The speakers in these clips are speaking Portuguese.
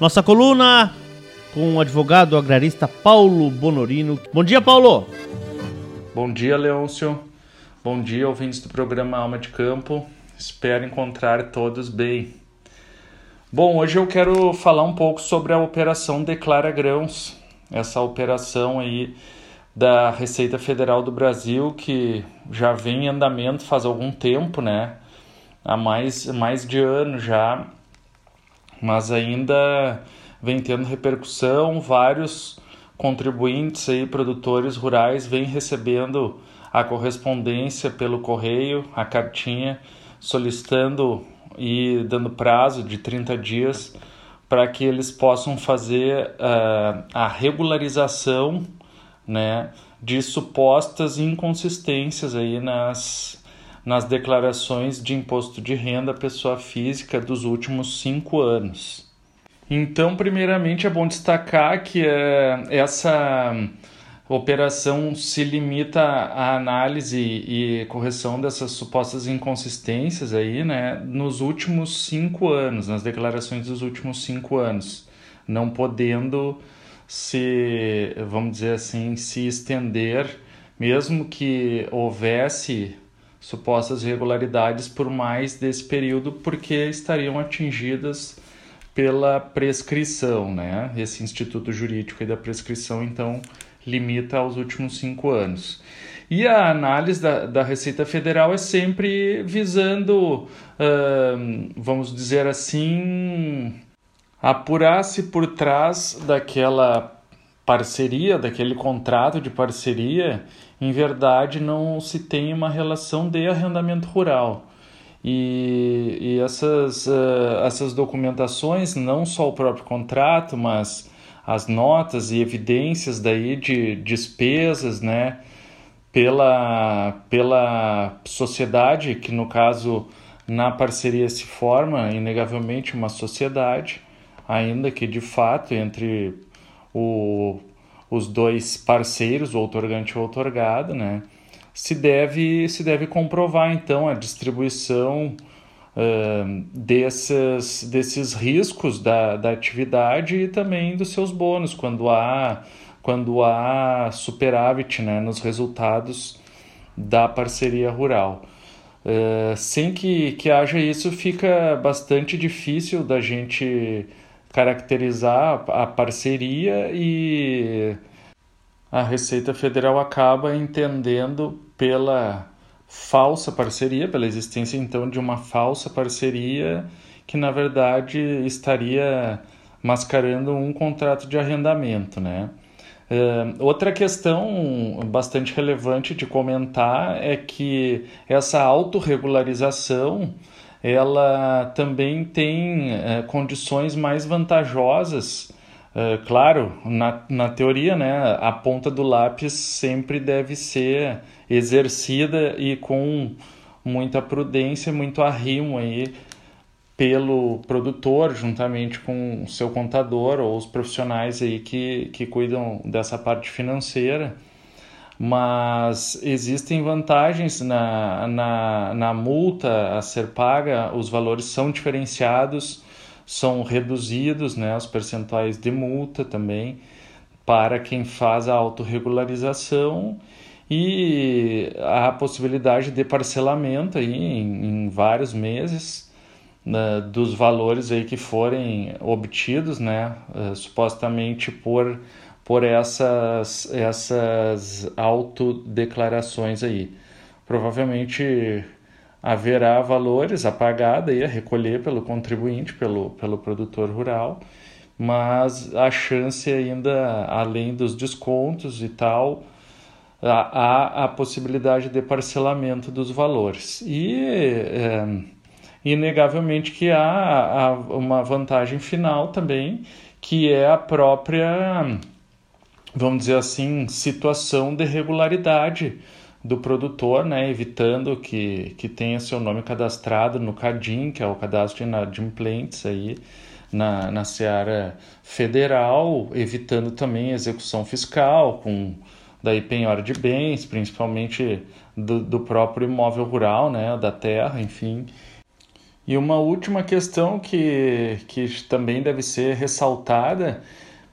Nossa coluna com o advogado agrarista Paulo Bonorino. Bom dia, Paulo. Bom dia, Leôncio. Bom dia, ouvintes do programa Alma de Campo. Espero encontrar todos bem. Bom, hoje eu quero falar um pouco sobre a operação Declara Grãos, essa operação aí da Receita Federal do Brasil que já vem em andamento faz algum tempo, né? Há mais, mais de ano já, mas ainda vem tendo repercussão, vários contribuintes aí, produtores rurais, vêm recebendo a correspondência pelo correio, a cartinha, solicitando e dando prazo de 30 dias para que eles possam fazer uh, a regularização né, de supostas inconsistências aí nas, nas declarações de imposto de renda pessoa física dos últimos cinco anos. Então, primeiramente, é bom destacar que uh, essa operação se limita à análise e correção dessas supostas inconsistências aí, né, nos últimos cinco anos, nas declarações dos últimos cinco anos, não podendo se, vamos dizer assim, se estender, mesmo que houvesse supostas irregularidades por mais desse período, porque estariam atingidas pela prescrição, né? Esse instituto jurídico da prescrição, então, limita aos últimos cinco anos. E a análise da, da Receita Federal é sempre visando, vamos dizer assim, apurar-se por trás daquela parceria, daquele contrato de parceria, em verdade não se tem uma relação de arrendamento rural. E, e essas, uh, essas documentações, não só o próprio contrato, mas as notas e evidências daí de despesas, né, pela, pela sociedade, que no caso na parceria se forma inegavelmente uma sociedade, ainda que de fato entre o, os dois parceiros, o outorgante e o outorgado, né, se deve, se deve comprovar então a distribuição uh, desses, desses riscos da, da atividade e também dos seus bônus, quando há, quando há superávit né, nos resultados da parceria rural. Uh, sem que, que haja isso, fica bastante difícil da gente caracterizar a parceria e a Receita Federal acaba entendendo pela falsa parceria, pela existência então de uma falsa parceria que na verdade estaria mascarando um contrato de arrendamento, né? Uh, outra questão bastante relevante de comentar é que essa autorregularização ela também tem uh, condições mais vantajosas. Uh, claro, na, na teoria, né, a ponta do lápis sempre deve ser exercida e com muita prudência, muito arrimo aí pelo produtor, juntamente com o seu contador ou os profissionais aí que, que cuidam dessa parte financeira. Mas existem vantagens na, na, na multa a ser paga, os valores são diferenciados, são reduzidos, né, os percentuais de multa também, para quem faz a autorregularização e a possibilidade de parcelamento aí em, em vários meses né, dos valores aí que forem obtidos, né, uh, supostamente por por essas essas autodeclarações aí. Provavelmente haverá valores a pagar a recolher pelo contribuinte, pelo, pelo produtor rural, mas a chance ainda, além dos descontos e tal, há a possibilidade de parcelamento dos valores. E é, inegavelmente que há, há uma vantagem final também, que é a própria, vamos dizer assim, situação de regularidade do produtor, né, evitando que, que tenha seu nome cadastrado no CADIM, que é o cadastro de inadimplentes aí, na, na seara federal, evitando também execução fiscal com daí penhora de bens, principalmente do, do próprio imóvel rural, né, da terra, enfim. E uma última questão que, que também deve ser ressaltada,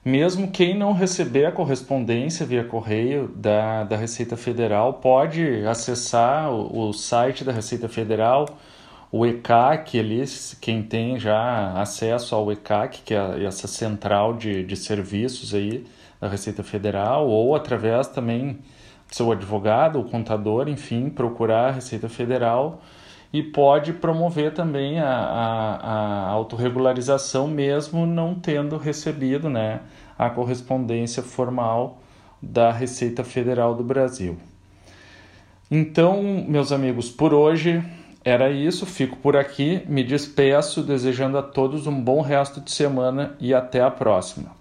mesmo quem não receber a correspondência via correio da, da Receita Federal pode acessar o, o site da Receita Federal, o ECAC, ali, quem tem já acesso ao ECAC, que é essa central de, de serviços aí da Receita Federal, ou através também do seu advogado, o contador, enfim, procurar a Receita Federal e pode promover também a, a, a autorregularização mesmo não tendo recebido né, a correspondência formal da Receita Federal do Brasil. Então, meus amigos, por hoje era isso, fico por aqui, me despeço desejando a todos um bom resto de semana e até a próxima.